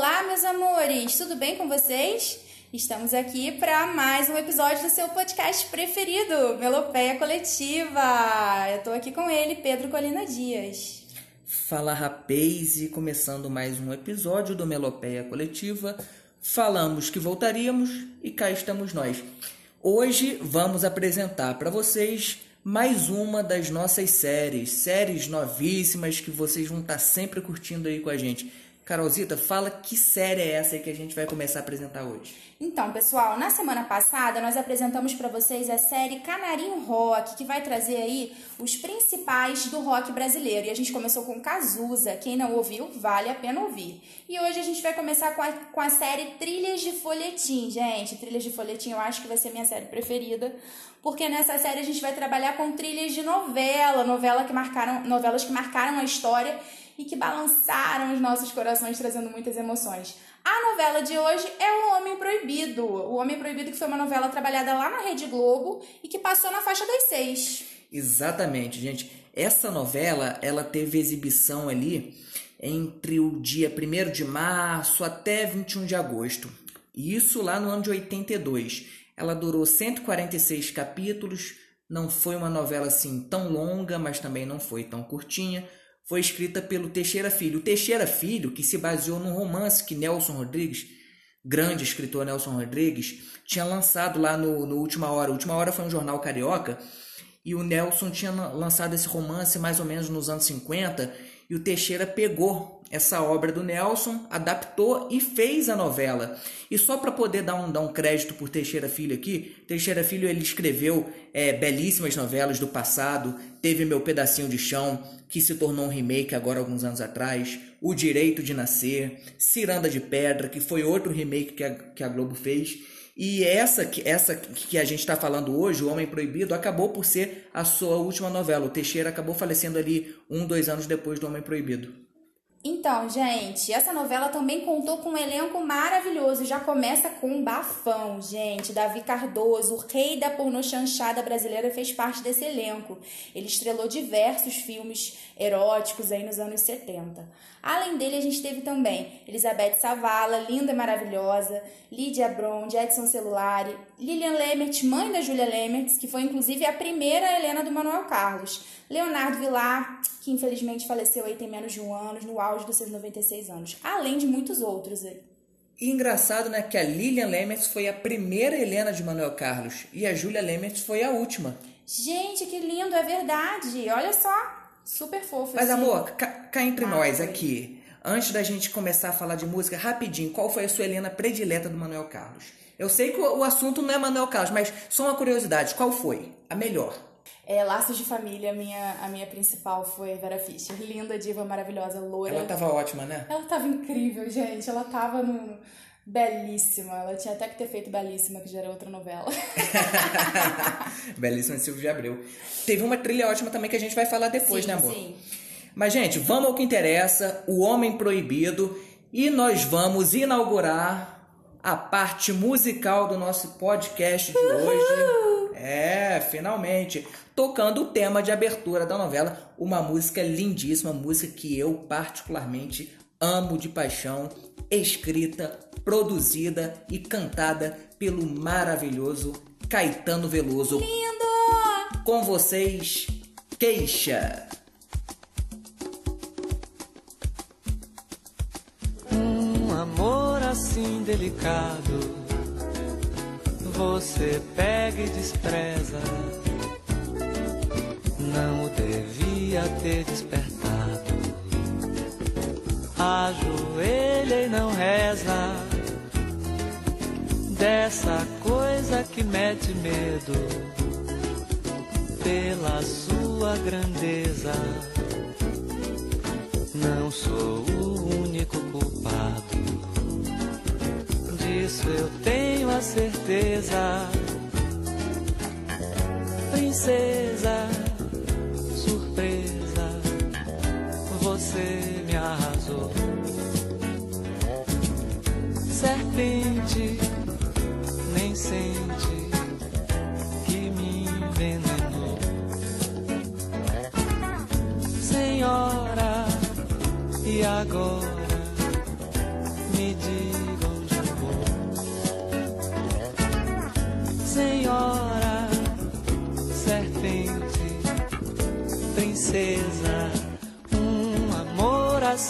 Olá, meus amores, tudo bem com vocês? Estamos aqui para mais um episódio do seu podcast preferido, Melopeia Coletiva. Eu tô aqui com ele, Pedro Colina Dias. Fala rapaz, e começando mais um episódio do Melopeia Coletiva, falamos que voltaríamos e cá estamos nós. Hoje vamos apresentar para vocês mais uma das nossas séries, séries novíssimas que vocês vão estar tá sempre curtindo aí com a gente. Carolzita, fala que série é essa que a gente vai começar a apresentar hoje. Então, pessoal, na semana passada nós apresentamos para vocês a série Canarinho Rock, que vai trazer aí os principais do rock brasileiro. E a gente começou com Cazuza. Quem não ouviu, vale a pena ouvir. E hoje a gente vai começar com a, com a série Trilhas de Folhetim. Gente, Trilhas de Folhetim eu acho que vai ser minha série preferida, porque nessa série a gente vai trabalhar com trilhas de novela, novela que marcaram, novelas que marcaram a história e que balançaram os nossos corações, trazendo muitas emoções. A novela de hoje é O Homem Proibido. O Homem Proibido, que foi uma novela trabalhada lá na Rede Globo e que passou na faixa das seis. Exatamente, gente. Essa novela, ela teve exibição ali entre o dia 1 de março até 21 de agosto. Isso lá no ano de 82. Ela durou 146 capítulos, não foi uma novela assim tão longa, mas também não foi tão curtinha foi escrita pelo Teixeira Filho. O Teixeira Filho, que se baseou num romance que Nelson Rodrigues, grande escritor Nelson Rodrigues, tinha lançado lá no, no Última Hora. Última Hora foi um jornal carioca e o Nelson tinha lançado esse romance mais ou menos nos anos 50 e o Teixeira pegou essa obra do Nelson, adaptou e fez a novela. E só para poder dar um, dar um crédito por Teixeira Filho aqui, Teixeira Filho ele escreveu é, belíssimas novelas do passado, teve Meu Pedacinho de Chão, que se tornou um remake agora alguns anos atrás, O Direito de Nascer, Ciranda de Pedra, que foi outro remake que a, que a Globo fez. E essa, essa que a gente está falando hoje, O Homem Proibido, acabou por ser a sua última novela. O Teixeira acabou falecendo ali um, dois anos depois do Homem Proibido. Então, gente, essa novela também contou com um elenco maravilhoso. Já começa com um bafão, gente. Davi Cardoso, o rei da pornochanchada brasileira, fez parte desse elenco. Ele estrelou diversos filmes eróticos aí nos anos 70. Além dele, a gente teve também Elizabeth Savala, linda e maravilhosa, Lídia Brond, Edson Celulari, Lilian Lemert, mãe da Júlia Lemert, que foi inclusive a primeira Helena do Manuel Carlos, Leonardo Vilar, que infelizmente faleceu aí tem menos de um ano, no auge dos seus 96 anos, além de muitos outros aí. E engraçado, né, que a Lilian Lemert foi a primeira Helena de Manuel Carlos e a Júlia Lemert foi a última. Gente, que lindo, é verdade. Olha só, super fofo. Mas assim. amor, cá, cá entre ah, nós foi. aqui, antes da gente começar a falar de música, rapidinho, qual foi a sua Helena predileta do Manuel Carlos? Eu sei que o, assunto não é Manuel Carlos, mas só uma curiosidade, qual foi a melhor? É, Laços de Família, a minha, a minha principal foi Vera Fischer. Linda, diva, maravilhosa, loura. Ela tava ótima, né? Ela tava incrível, gente. Ela tava no... Belíssima. Ela tinha até que ter feito Belíssima, que já era outra novela. Belíssima de Silvio de Abreu. Teve uma trilha ótima também que a gente vai falar depois, sim, né, amor? Sim. Mas, gente, vamos ao que interessa: O Homem Proibido. E nós vamos inaugurar a parte musical do nosso podcast de hoje. É, finalmente tocando o tema de abertura da novela, uma música lindíssima, música que eu particularmente amo de paixão, escrita, produzida e cantada pelo maravilhoso Caetano Veloso. Lindo! Com vocês, Queixa. Assim delicado, você pega e despreza não o devia ter despertado. Ajoelha e não reza dessa coisa que mete medo pela sua grandeza. Não sou o disso eu tenho a certeza. Princesa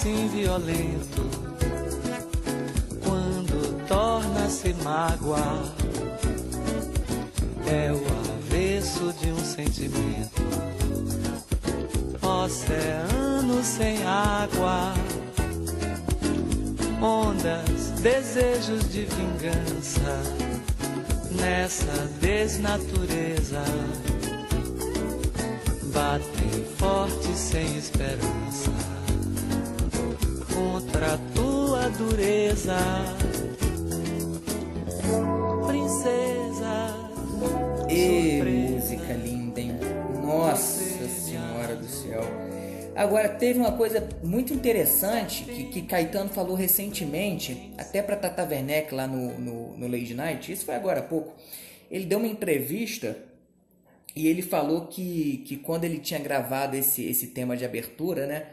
assim violento, quando torna-se mágoa, é o avesso de um sentimento. Oceano sem água ondas, desejos de vingança nessa desnatureza. Batem forte sem esperança contra a tua dureza, princesa. E música linda, hein? Nossa Senhora do céu. Agora, teve uma coisa muito interessante que, que Caetano falou recentemente, até para Tata Werneck lá no, no, no Lady Night, isso foi agora há pouco. Ele deu uma entrevista e ele falou que, que quando ele tinha gravado esse, esse tema de abertura, né?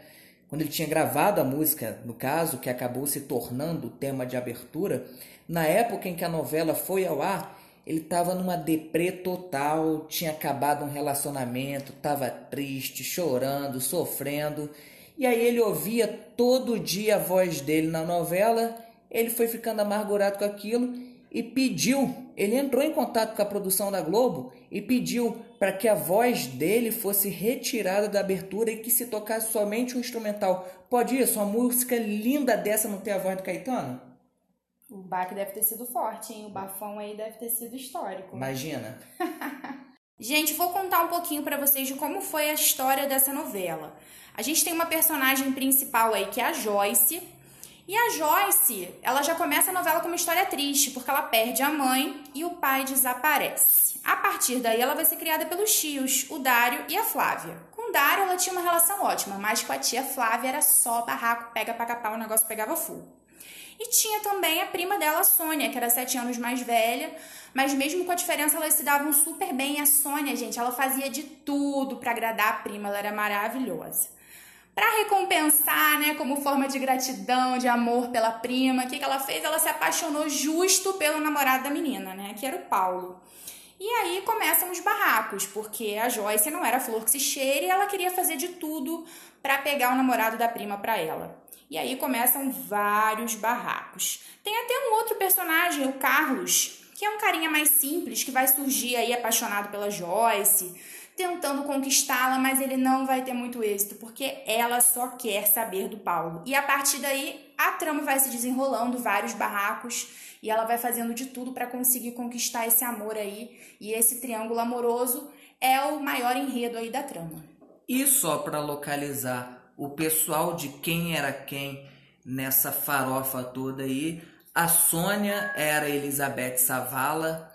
Quando ele tinha gravado a música, no caso, que acabou se tornando o tema de abertura, na época em que a novela foi ao ar, ele estava numa deprê total, tinha acabado um relacionamento, estava triste, chorando, sofrendo. E aí ele ouvia todo dia a voz dele na novela, ele foi ficando amargurado com aquilo e pediu, ele entrou em contato com a produção da Globo e pediu para que a voz dele fosse retirada da abertura e que se tocasse somente um instrumental. Pode isso? Uma música linda dessa não ter a voz do Caetano? O baque deve ter sido forte, hein? O bafão aí deve ter sido histórico. Imagina. Gente, vou contar um pouquinho pra vocês de como foi a história dessa novela. A gente tem uma personagem principal aí que é a Joyce. E a Joyce, ela já começa a novela com uma história triste, porque ela perde a mãe e o pai desaparece. A partir daí, ela vai ser criada pelos tios, o Dário e a Flávia. Com o Dário, ela tinha uma relação ótima, mas com a tia Flávia era só barraco, pega pra capar, o negócio pegava fogo. E tinha também a prima dela, a Sônia, que era sete anos mais velha, mas mesmo com a diferença, elas se davam super bem. A Sônia, gente, ela fazia de tudo para agradar a prima, ela era maravilhosa. Para recompensar, né, como forma de gratidão, de amor pela prima, o que, que ela fez? Ela se apaixonou justo pelo namorado da menina, né, que era o Paulo. E aí começam os barracos, porque a Joyce não era flor que se cheire e ela queria fazer de tudo para pegar o namorado da prima para ela. E aí começam vários barracos. Tem até um outro personagem, o Carlos, que é um carinha mais simples, que vai surgir aí apaixonado pela Joyce, tentando conquistá-la, mas ele não vai ter muito êxito, porque ela só quer saber do Paulo. E a partir daí, a trama vai se desenrolando, vários barracos, e ela vai fazendo de tudo para conseguir conquistar esse amor aí. E esse triângulo amoroso é o maior enredo aí da trama. E só para localizar o pessoal de quem era quem nessa farofa toda aí, a Sônia era Elizabeth Savala,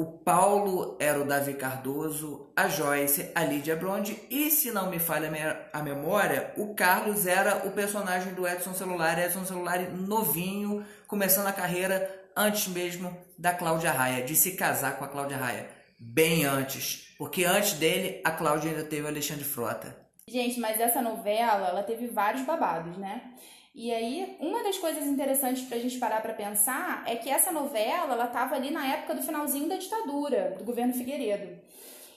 o Paulo era o Davi Cardoso, a Joyce, a Lídia Bronde e, se não me falha a memória, o Carlos era o personagem do Edson Celular, Edson Celular novinho, começando a carreira antes mesmo da Cláudia Raia, de se casar com a Cláudia Raia. Bem antes, porque antes dele a Cláudia ainda teve o Alexandre Frota. Gente, mas essa novela, ela teve vários babados, né? E aí, uma das coisas interessantes pra gente parar pra pensar é que essa novela, ela tava ali na época do finalzinho da ditadura, do governo Figueiredo.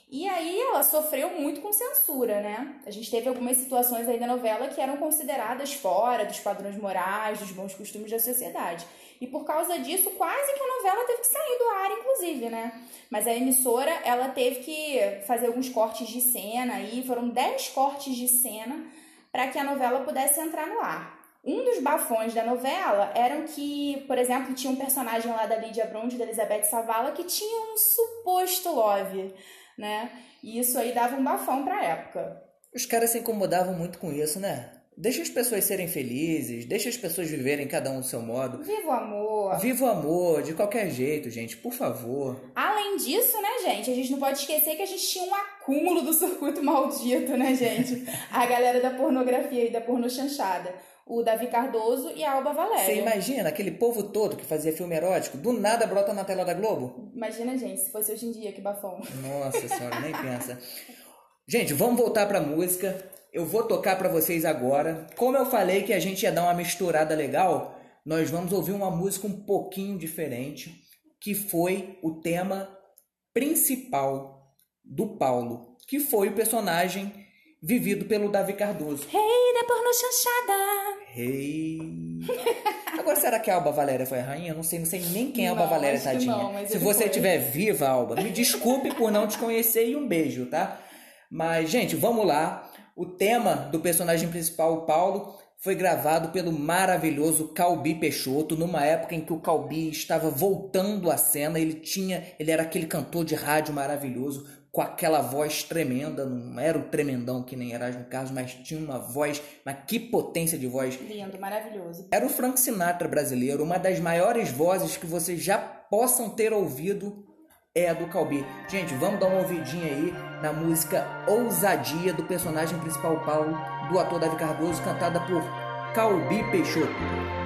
E aí ela sofreu muito com censura, né? A gente teve algumas situações aí da novela que eram consideradas fora dos padrões morais, dos bons costumes da sociedade. E por causa disso, quase que a novela teve que sair do ar, inclusive, né? Mas a emissora, ela teve que fazer alguns cortes de cena aí, foram 10 cortes de cena para que a novela pudesse entrar no ar. Um dos bafões da novela eram que, por exemplo, tinha um personagem lá da Lídia Bronde, da Elizabeth Savala, que tinha um suposto love, né? E isso aí dava um bafão pra época. Os caras se incomodavam muito com isso, né? Deixa as pessoas serem felizes, deixa as pessoas viverem cada um do seu modo. Viva o amor! Viva o amor, de qualquer jeito, gente, por favor. Além disso, né, gente, a gente não pode esquecer que a gente tinha um acúmulo do circuito maldito, né, gente? A galera da pornografia e da pornochanchada. O Davi Cardoso e a Alba Valéria. Você imagina aquele povo todo que fazia filme erótico, do nada brota na tela da Globo? Imagina, gente, se fosse hoje em dia, que bafão. Nossa senhora, nem pensa. Gente, vamos voltar pra música. Eu vou tocar pra vocês agora. Como eu falei que a gente ia dar uma misturada legal, nós vamos ouvir uma música um pouquinho diferente, que foi o tema principal do Paulo, que foi o personagem vivido pelo Davi Cardoso. Rei hey, da porno chanchada. Rei. Hey. Agora, será que a Alba Valéria foi a rainha? Eu não sei, não sei nem quem é a Alba Valéria, tadinha. Não, Se você estiver viva, Alba, me desculpe por não te conhecer e um beijo, tá? Mas, gente, vamos lá. O tema do personagem principal, o Paulo, foi gravado pelo maravilhoso Calbi Peixoto, numa época em que o Calbi estava voltando à cena, ele tinha, ele era aquele cantor de rádio maravilhoso, com aquela voz tremenda, não era o tremendão que nem Erasmo Carlos, mas tinha uma voz, mas que potência de voz. Lindo, maravilhoso. Era o Frank Sinatra brasileiro, uma das maiores vozes que vocês já possam ter ouvido é a do Calbi. Gente, vamos dar uma ouvidinha aí na música Ousadia do personagem principal Paulo, do ator Davi Cardoso, cantada por Calbi Peixoto.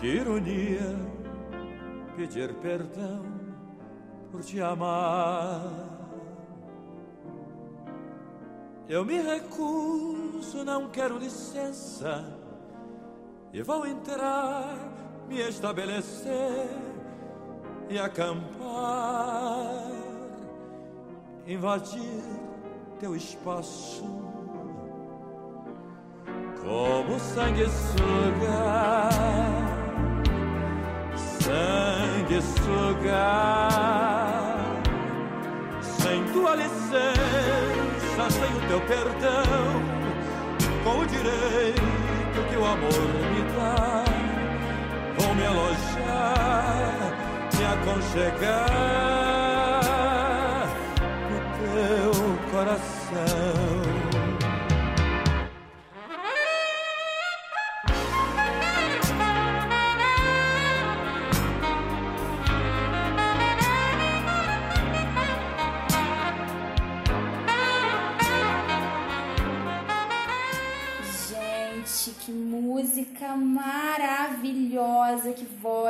Que ironia pedir perdão por te amar. Eu me recuso, não quero licença. E vou entrar, me estabelecer e acampar, invadir teu espaço. Como sanguessuga, sanguessuga, sem tua licença sem o teu perdão, com o direito que o amor me dá, vou me alojar, me aconchegar no teu coração.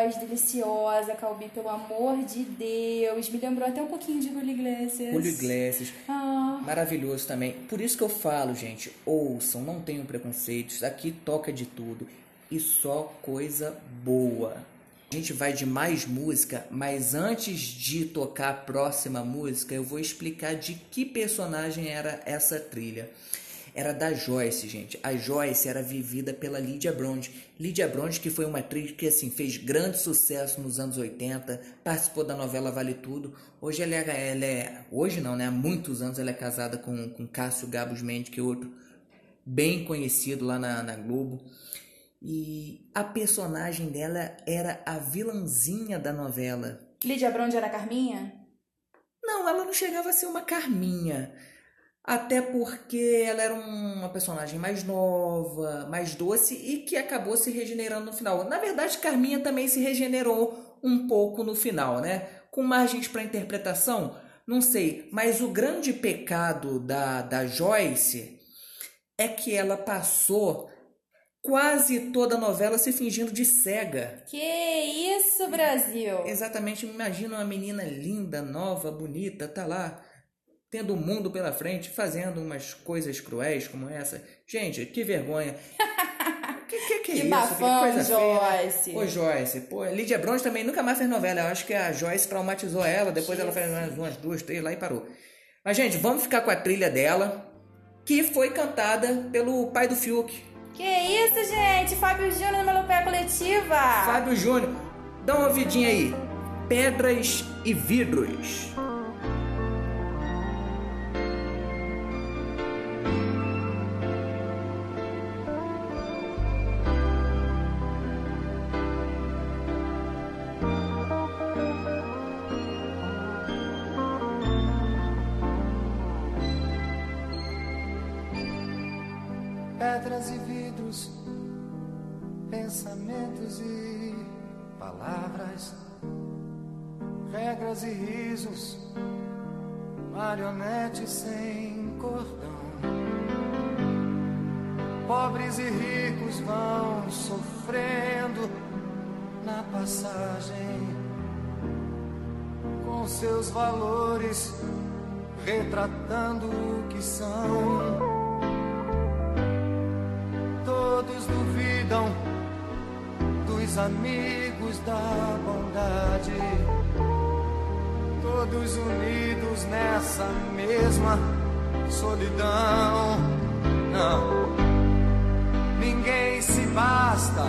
Voz deliciosa, Calbi, pelo amor de Deus. Me lembrou até um pouquinho de Julio Iglesias. Julio Iglesias. Ah. Maravilhoso também. Por isso que eu falo, gente, ouçam, não tenham preconceitos. Aqui toca de tudo e só coisa boa. A gente vai de mais música, mas antes de tocar a próxima música, eu vou explicar de que personagem era essa trilha era da Joyce, gente. A Joyce era vivida pela Lydia Brond. Lydia Brond, que foi uma atriz que assim fez grande sucesso nos anos 80, participou da novela Vale Tudo. Hoje ela é, ela é hoje não, né? Há muitos anos ela é casada com, com Cássio Gabos Mendes, que é outro bem conhecido lá na, na Globo. E a personagem dela era a vilãzinha da novela. Lídia Brond era Carminha? Não, ela não chegava a ser uma Carminha até porque ela era uma personagem mais nova, mais doce e que acabou se regenerando no final. Na verdade, Carminha também se regenerou um pouco no final, né? Com margens para interpretação, não sei, mas o grande pecado da, da Joyce é que ela passou quase toda a novela se fingindo de cega. Que isso, Brasil! Exatamente, imagina uma menina linda, nova, bonita, tá lá tendo o mundo pela frente, fazendo umas coisas cruéis como essa. Gente, que vergonha. Que, que, que, que é isso? Bafão, que coisa Joyce. Feia. Ô, Joyce. Pô, Lídia Bronze também nunca mais fez novela. Eu acho que a Joyce traumatizou ela. Depois Jesus. ela fez umas duas, três lá e parou. Mas, gente, vamos ficar com a trilha dela, que foi cantada pelo pai do Fiuk. Que isso, gente? Fábio Júnior no Melopé Coletiva. Fábio Júnior. Dá uma ouvidinha aí. Pedras e vidros. Palavras, regras e risos, marionetes sem cordão. Pobres e ricos vão sofrendo na passagem com seus valores, retratando o que são. Todos duvidam dos amigos da bondade, todos unidos nessa mesma solidão. Não, ninguém se basta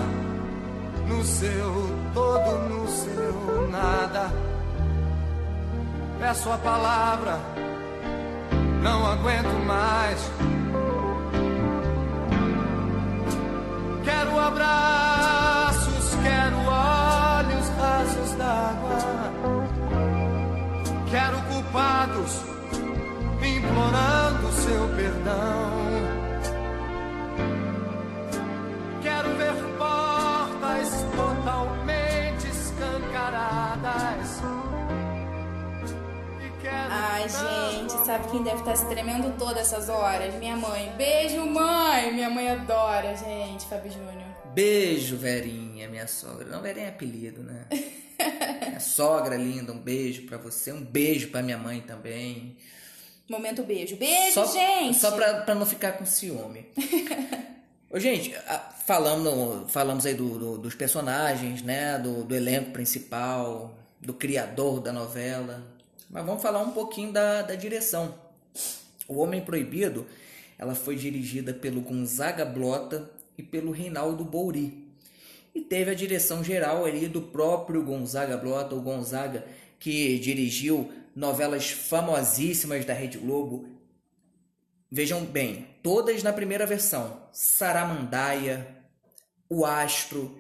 no seu todo, no seu nada. Peço a palavra, não aguento mais. Quero abraços, implorando seu perdão. Quero ver portas totalmente escancaradas. E quero Ai, gente, sabe quem deve estar se tremendo todas essas horas? Minha mãe. Beijo, mãe! Minha mãe adora, gente, Fábio Júnior. Beijo, Verinha, minha sogra. Não, Verinha é apelido, né? minha sogra linda, um beijo pra você. Um beijo pra minha mãe também. Momento beijo. Beijo, só, gente! Só pra, pra não ficar com ciúme. Ô, gente, falamos, falamos aí do, do- dos personagens, né? Do, do elenco principal, do criador da novela. Mas vamos falar um pouquinho da, da direção. O Homem Proibido, ela foi dirigida pelo Gonzaga Blota e pelo Reinaldo Bouri. E teve a direção geral ali do próprio Gonzaga Blota, o Gonzaga que dirigiu novelas famosíssimas da Rede Globo. Vejam bem, todas na primeira versão. Saramandaia, O Astro.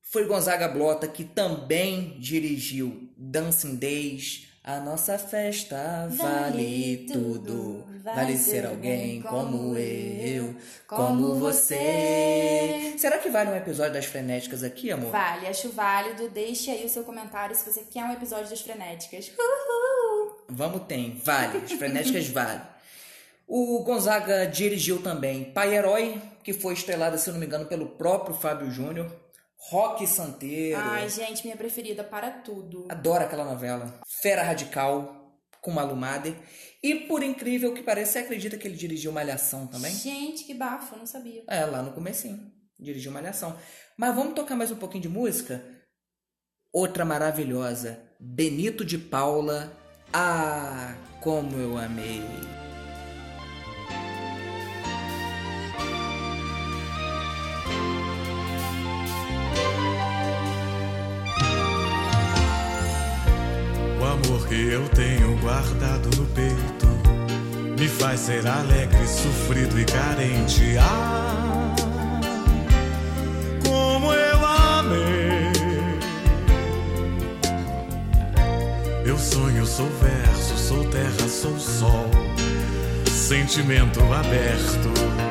Foi Gonzaga Blota que também dirigiu Dancing Days. A nossa festa vale tudo. Vale ser alguém como eu, como você. Será que vale um episódio das frenéticas aqui, amor? Vale, acho válido. Deixe aí o seu comentário se você quer um episódio das frenéticas. Uhul! Vamos tem, vale. As frenéticas vale. O Gonzaga dirigiu também Pai Herói, que foi estrelada, se eu não me engano, pelo próprio Fábio Júnior. Rock Santeiro. Ai, gente, minha preferida para tudo. Adoro aquela novela. Fera Radical, com Malu Mader. E por incrível que pareça, você acredita que ele dirigiu Malhação também? Gente, que bafo, não sabia. É, lá no comecinho. Dirigiu Malhação. Mas vamos tocar mais um pouquinho de música? Outra maravilhosa. Benito de Paula. Ah, como eu amei. Que eu tenho guardado no peito me faz ser alegre, sofrido e carente. Ah, como eu amei. Eu sonho, sou verso, sou terra, sou sol, sentimento aberto.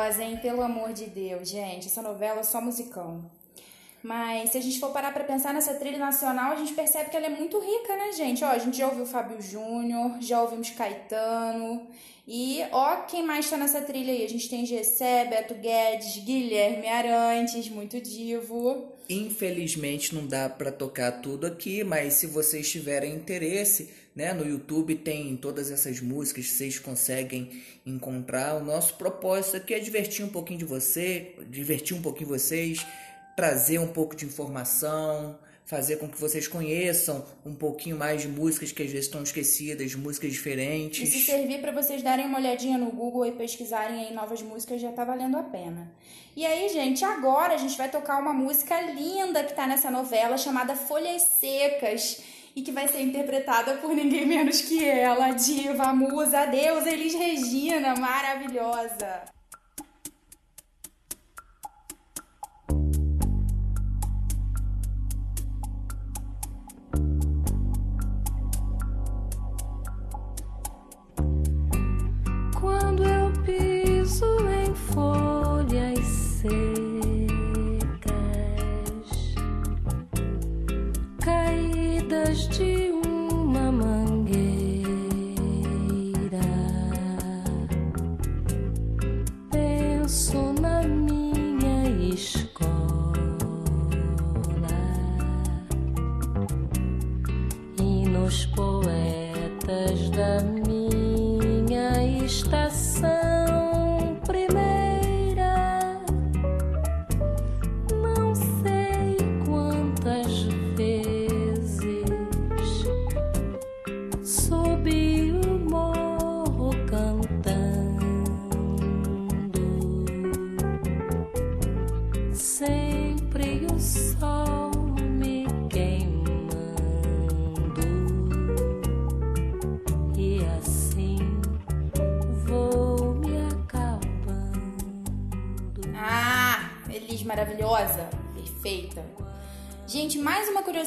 Maravilhosa, hein? Pelo amor de Deus, gente. Essa novela é só musicão. Mas se a gente for parar pra pensar nessa trilha nacional, a gente percebe que ela é muito rica, né, gente? Ó, a gente já ouviu Fábio Júnior, já ouvimos Caetano. E ó, quem mais tá nessa trilha aí? A gente tem Gessé, Beto Guedes, Guilherme Arantes, muito divo. Infelizmente não dá para tocar tudo aqui, mas se vocês tiverem interesse, né, no YouTube tem todas essas músicas que vocês conseguem encontrar. O nosso propósito aqui é divertir um pouquinho de você, divertir um pouquinho vocês, trazer um pouco de informação, fazer com que vocês conheçam um pouquinho mais de músicas que às vezes estão esquecidas, músicas diferentes. E se servir para vocês darem uma olhadinha no Google e pesquisarem aí novas músicas, já tá valendo a pena. E aí, gente, agora a gente vai tocar uma música linda que tá nessa novela chamada Folhas Secas e que vai ser interpretada por ninguém menos que ela, a diva, a musa, a deusa Elis Regina, maravilhosa. So.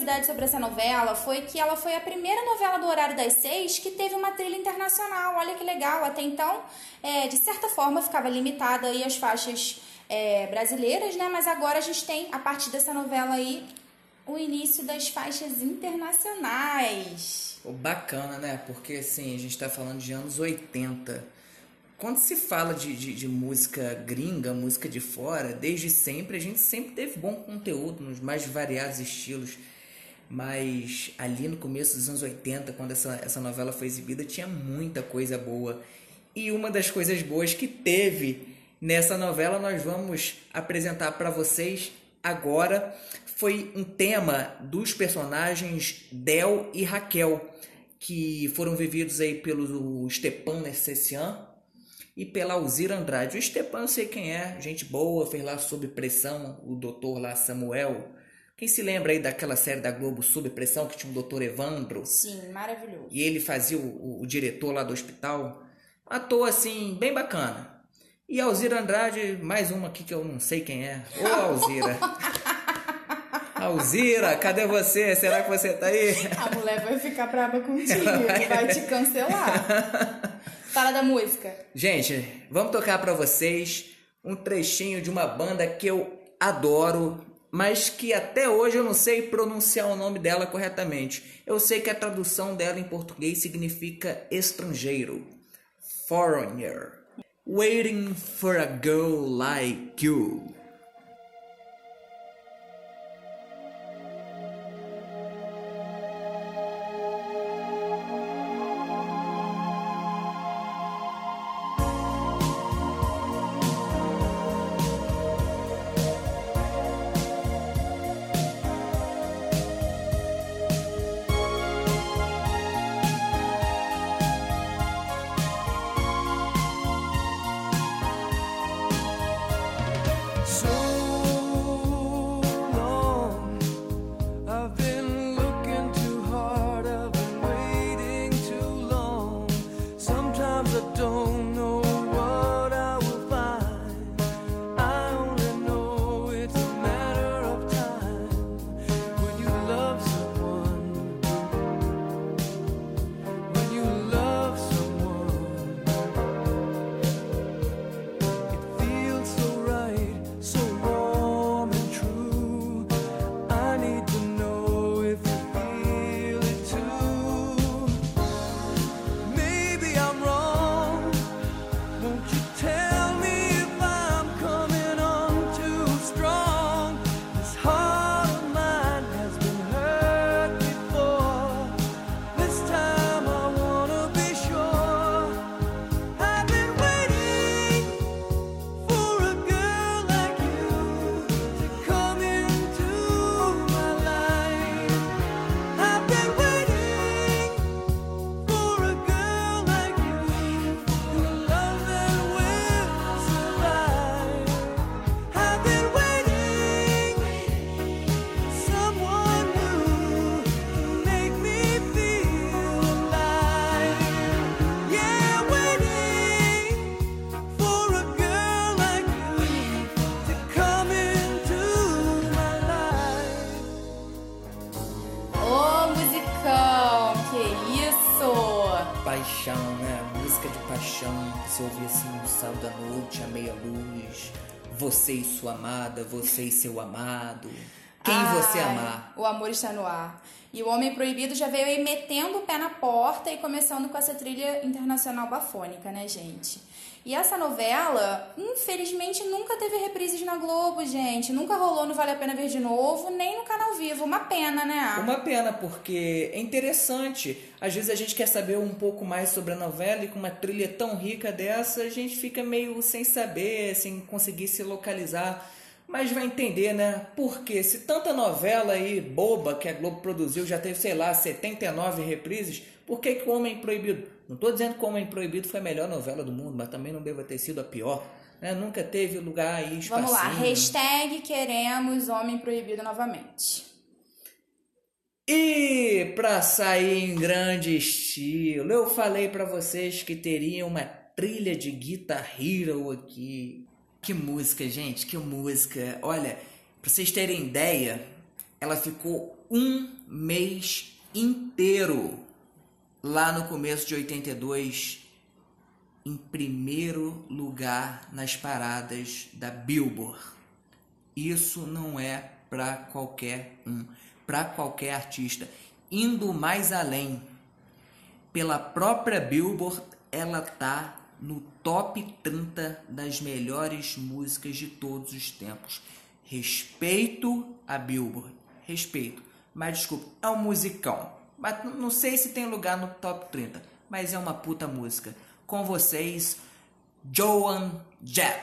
Curiosidade sobre essa novela foi que ela foi a primeira novela do horário das seis que teve uma trilha internacional. Olha que legal. Até então, é, de certa forma, ficava limitada aí às faixas é, brasileiras, né? Mas agora a gente tem, a partir dessa novela aí, o início das faixas internacionais. Pô, Bacana, né? Porque assim, a gente tá falando de anos 80. Quando se fala de, de, de música gringa, música de fora, desde sempre a gente sempre teve bom conteúdo nos mais variados estilos. Mas ali no começo dos anos 80, quando essa, essa novela foi exibida, tinha muita coisa boa. E uma das coisas boas que teve nessa novela, nós vamos apresentar para vocês agora. Foi um tema dos personagens Del e Raquel, que foram vividos aí pelo Stepan Nercessian e pela Alzira Andrade. O Stepan eu sei quem é, gente boa, fez lá Sob Pressão, o doutor lá Samuel. Quem se lembra aí daquela série da Globo Sob Pressão, que tinha um doutor Evandro? Sim, maravilhoso. E ele fazia o, o- diretor lá do hospital. Ator, assim, bem bacana. E Alzira Andrade, mais uma aqui que eu não sei quem é. Ô, Alzira. Alzira, cadê você? Será que você tá aí? A mulher vai ficar brava contigo, vai te cancelar. Fala da música. Gente, vamos tocar pra vocês um trechinho de uma banda que eu adoro, mas que até hoje eu não sei pronunciar o nome dela corretamente. Eu sei que a tradução dela em português significa estrangeiro. Foreigner. Waiting for a girl like you. Você ouvia assim no sábado à noite, à meia luz. Você e sua amada, você e seu amado. Quem você Ai, amar. O amor está no ar. E o Homem Proibido já veio aí metendo o pé na porta e começando com essa trilha internacional bafônica, né, gente? E essa novela, infelizmente, nunca teve reprises na Globo, gente. Nunca rolou no Vale a Pena Ver de Novo, nem no Canal Vivo. Uma pena, né? Uma pena, porque é interessante. Às vezes a gente quer saber um pouco mais sobre a novela e com uma trilha tão rica dessa, a gente fica meio sem saber, sem conseguir se localizar. Mas vai entender, né? Porque se tanta novela aí boba que a Globo produziu já teve, sei lá, 79 reprises, por que, que o Homem Proibido? Não estou dizendo que o Homem Proibido foi a melhor novela do mundo, mas também não deva ter sido a pior. Né? Nunca teve lugar aí espacinho. Vamos lá, hashtag queremos Homem Proibido novamente. E para sair em grande estilo, eu falei para vocês que teria uma trilha de Guitar Hero aqui. Que música, gente, que música. Olha, para vocês terem ideia, ela ficou um mês inteiro lá no começo de 82 em primeiro lugar nas paradas da Billboard. Isso não é para qualquer um, para qualquer artista. Indo mais além, pela própria Billboard, ela tá no top 30 das melhores músicas de todos os tempos. Respeito a Billboard, respeito. Mas desculpa, é um musicão. Mas não sei se tem lugar no top 30, mas é uma puta música. Com vocês, Joan Jett.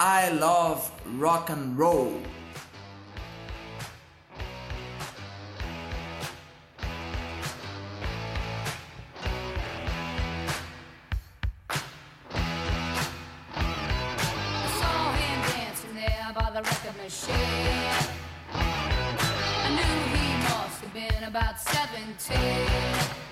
I love rock and roll. About 17.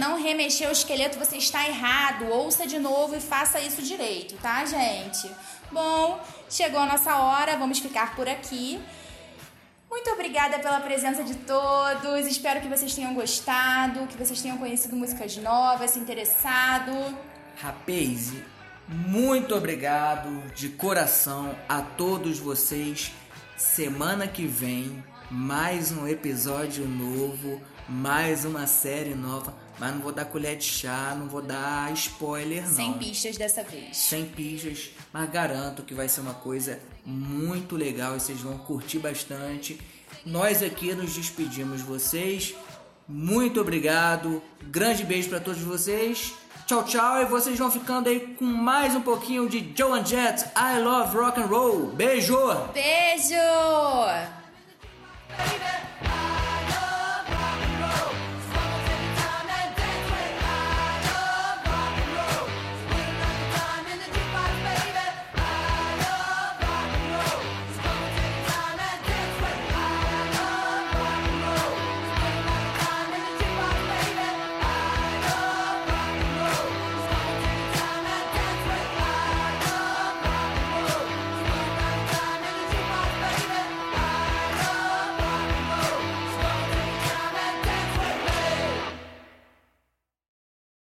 Não remexer o esqueleto, você está errado. Ouça de novo e faça isso direito, tá, gente? Bom, chegou a nossa hora, vamos ficar por aqui. Muito obrigada pela presença de todos. Espero que vocês tenham gostado, que vocês tenham conhecido músicas novas, se interessado. Rapaz, muito obrigado de coração a todos vocês. Semana que vem, mais um episódio novo, mais uma série nova. Mas não vou dar colher de chá, não vou dar spoiler, não. Sem pistas dessa vez. Sem pistas, mas garanto que vai ser uma coisa muito legal e vocês vão curtir bastante. Nós aqui nos despedimos de vocês. Muito obrigado. Grande beijo para todos vocês. Tchau, tchau. E vocês vão ficando aí com mais um pouquinho de Joan Jett. I love rock and roll. Beijo. Beijo!